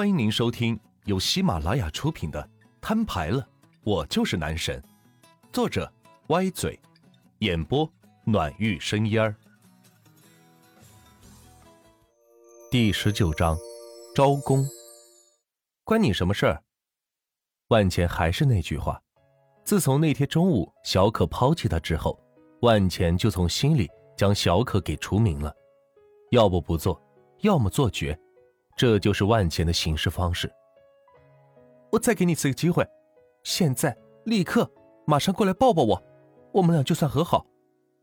欢迎您收听由喜马拉雅出品的《摊牌了，我就是男神》，作者歪嘴，演播暖玉生烟儿。第十九章，招工，关你什么事儿？万钱还是那句话，自从那天中午小可抛弃他之后，万钱就从心里将小可给除名了，要不不做，要么做绝。这就是万钱的行事方式。我再给你次机会，现在立刻马上过来抱抱我，我们俩就算和好。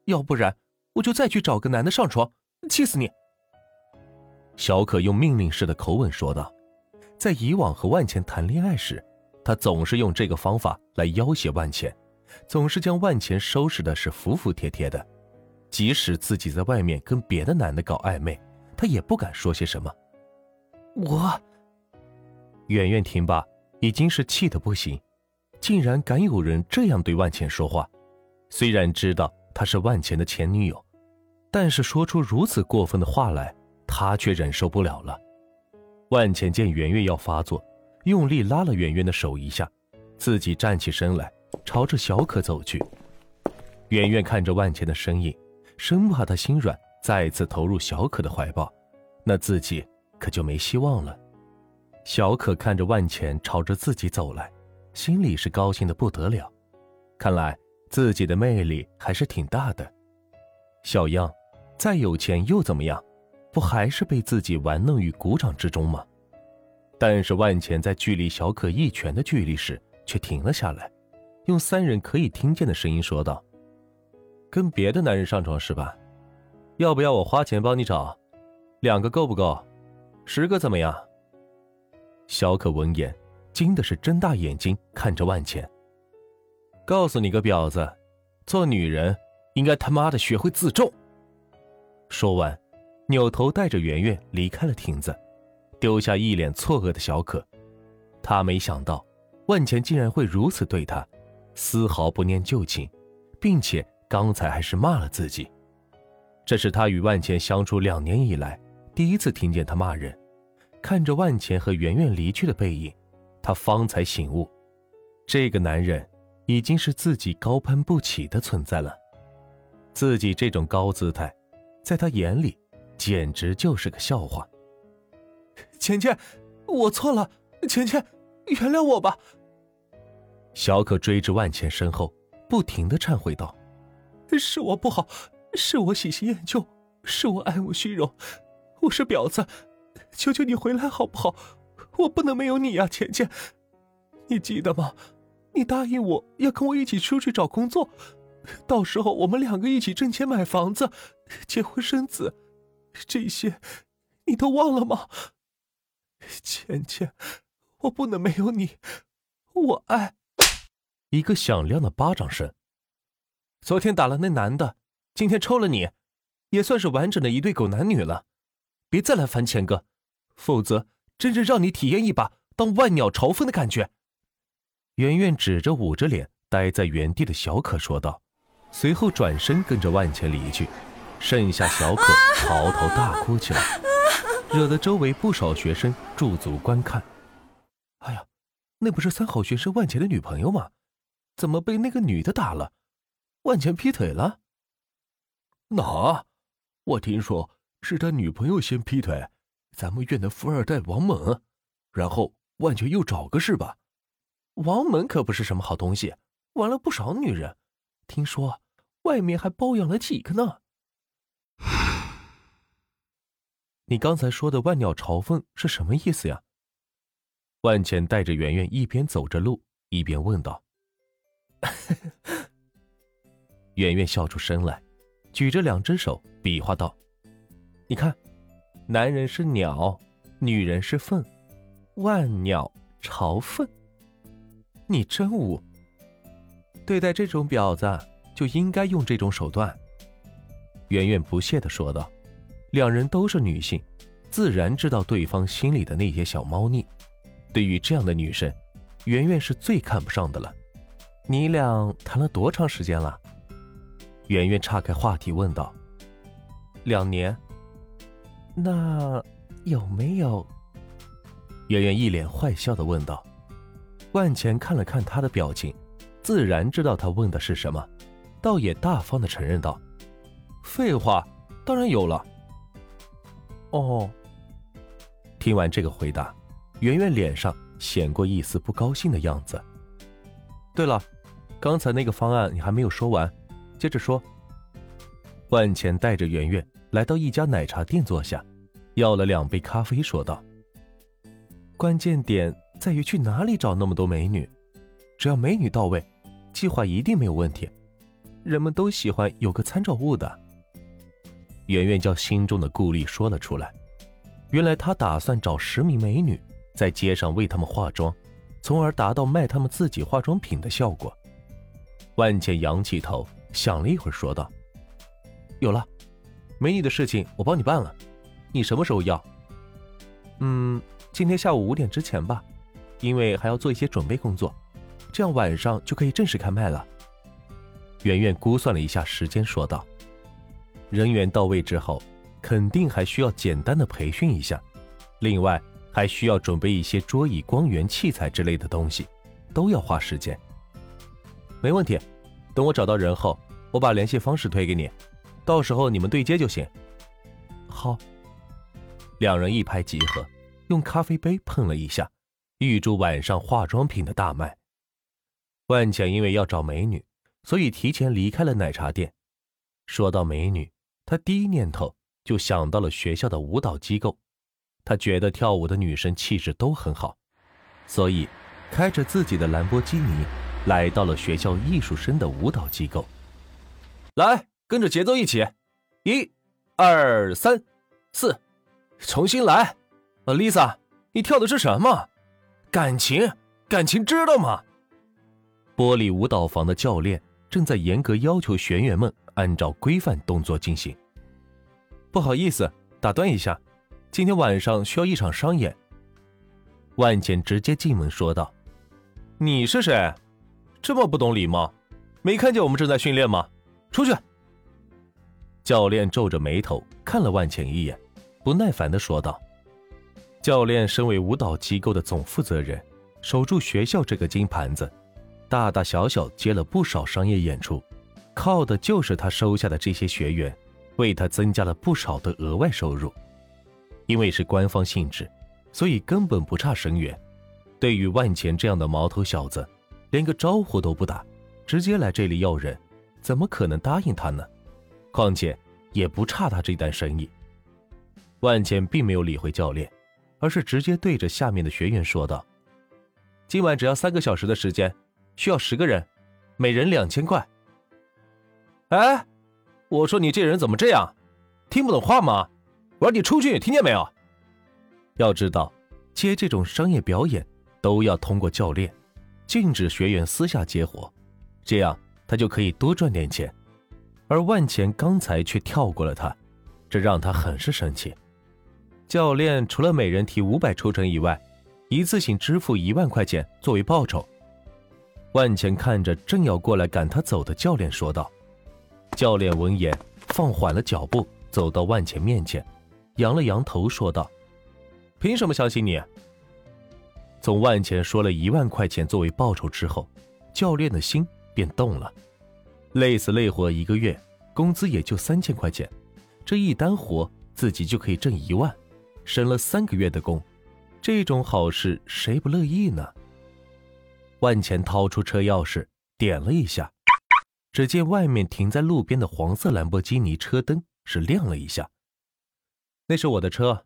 要不然我就再去找个男的上床，气死你！小可用命令式的口吻说道。在以往和万钱谈恋爱时，他总是用这个方法来要挟万钱，总是将万钱收拾的是服服帖帖的。即使自己在外面跟别的男的搞暧昧，他也不敢说些什么。我，圆圆听罢，已经是气得不行，竟然敢有人这样对万钱说话。虽然知道她是万钱的前女友，但是说出如此过分的话来，他却忍受不了了。万钱见圆圆要发作，用力拉了圆圆的手一下，自己站起身来，朝着小可走去。圆圆看着万钱的身影，生怕他心软，再次投入小可的怀抱，那自己。可就没希望了。小可看着万钱朝着自己走来，心里是高兴的不得了。看来自己的魅力还是挺大的。小样，再有钱又怎么样？不还是被自己玩弄于股掌之中吗？但是万钱在距离小可一拳的距离时，却停了下来，用三人可以听见的声音说道：“跟别的男人上床是吧？要不要我花钱帮你找？两个够不够？”十个怎么样？小可闻言，惊的是睁大眼睛看着万钱。告诉你个婊子，做女人应该他妈的学会自重。说完，扭头带着圆圆离开了亭子，丢下一脸错愕的小可。他没想到万钱竟然会如此对他，丝毫不念旧情，并且刚才还是骂了自己。这是他与万钱相处两年以来。第一次听见他骂人，看着万钱和圆圆离去的背影，他方才醒悟，这个男人已经是自己高攀不起的存在了。自己这种高姿态，在他眼里简直就是个笑话。钱钱，我错了，钱钱，原谅我吧。小可追至万钱身后，不停的忏悔道：“是我不好，是我喜新厌旧，是我爱慕虚荣。”我是婊子，求求你回来好不好？我不能没有你呀，钱钱，你记得吗？你答应我要跟我一起出去找工作，到时候我们两个一起挣钱买房子、结婚生子，这些你都忘了吗？钱钱，我不能没有你，我爱。一个响亮的巴掌声。昨天打了那男的，今天抽了你，也算是完整的一对狗男女了。别再来烦钱哥，否则真是让你体验一把当万鸟朝凤的感觉。圆圆指着捂着脸呆在原地的小可说道，随后转身跟着万钱离去，剩下小可嚎啕大哭起来，惹得周围不少学生驻足观看。哎呀，那不是三好学生万钱的女朋友吗？怎么被那个女的打了？万钱劈腿了？哪？我听说。是他女朋友先劈腿，咱们院的富二代王猛，然后万全又找个是吧？王猛可不是什么好东西，玩了不少女人，听说外面还包养了几个呢。你刚才说的万鸟朝凤是什么意思呀？万茜带着圆圆一边走着路，一边问道。圆圆笑出声来，举着两只手比划道。你看，男人是鸟，女人是粪，万鸟朝粪。你真污！对待这种婊子，就应该用这种手段。圆圆不屑的说道。两人都是女性，自然知道对方心里的那些小猫腻。对于这样的女生，圆圆是最看不上的了。你俩谈了多长时间了？圆圆岔开话题问道。两年。那有没有？圆圆一脸坏笑的问道。万钱看了看他的表情，自然知道他问的是什么，倒也大方的承认道：“废话，当然有了。”哦。听完这个回答，圆圆脸上显过一丝不高兴的样子。对了，刚才那个方案你还没有说完，接着说。万钱带着圆圆来到一家奶茶店坐下，要了两杯咖啡，说道：“关键点在于去哪里找那么多美女，只要美女到位，计划一定没有问题。人们都喜欢有个参照物的。”圆圆将心中的顾虑说了出来。原来他打算找十名美女，在街上为他们化妆，从而达到卖他们自己化妆品的效果。万茜仰起头，想了一会儿，说道：“有了，美女的事情我帮你办了。你什么时候要？嗯，今天下午五点之前吧，因为还要做一些准备工作，这样晚上就可以正式开卖了。”圆圆估算了一下时间，说道：“人员到位之后。”肯定还需要简单的培训一下，另外还需要准备一些桌椅、光源、器材之类的东西，都要花时间。没问题，等我找到人后，我把联系方式推给你，到时候你们对接就行。好。两人一拍即合，用咖啡杯碰了一下，预祝晚上化妆品的大卖。万茜因为要找美女，所以提前离开了奶茶店。说到美女，她第一念头。就想到了学校的舞蹈机构，他觉得跳舞的女生气质都很好，所以开着自己的兰博基尼来到了学校艺术生的舞蹈机构。来，跟着节奏一起，一、二、三、四，重新来。呃，Lisa，你跳的是什么？感情，感情，知道吗？玻璃舞蹈房的教练正在严格要求学员们按照规范动作进行。不好意思，打断一下，今天晚上需要一场商演。万茜直接进门说道：“你是谁？这么不懂礼貌？没看见我们正在训练吗？出去！”教练皱着眉头看了万茜一眼，不耐烦的说道：“教练身为舞蹈机构的总负责人，守住学校这个金盘子，大大小小接了不少商业演出，靠的就是他收下的这些学员。”为他增加了不少的额外收入，因为是官方性质，所以根本不差生源。对于万钱这样的毛头小子，连个招呼都不打，直接来这里要人，怎么可能答应他呢？况且也不差他这单生意。万茜并没有理会教练，而是直接对着下面的学员说道：“今晚只要三个小时的时间，需要十个人，每人两千块。”哎。我说你这人怎么这样，听不懂话吗？我让你出去，听见没有？要知道，接这种商业表演都要通过教练，禁止学员私下接活，这样他就可以多赚点钱。而万钱刚才却跳过了他，这让他很是生气。教练除了每人提五百抽成以外，一次性支付一万块钱作为报酬。万钱看着正要过来赶他走的教练说道。教练闻言，放缓了脚步，走到万钱面前，扬了扬头，说道：“凭什么相信你？”从万钱说了一万块钱作为报酬之后，教练的心便动了。累死累活一个月，工资也就三千块钱，这一单活自己就可以挣一万，省了三个月的工，这种好事谁不乐意呢？万钱掏出车钥匙，点了一下。只见外面停在路边的黄色兰博基尼车灯是亮了一下，那是我的车，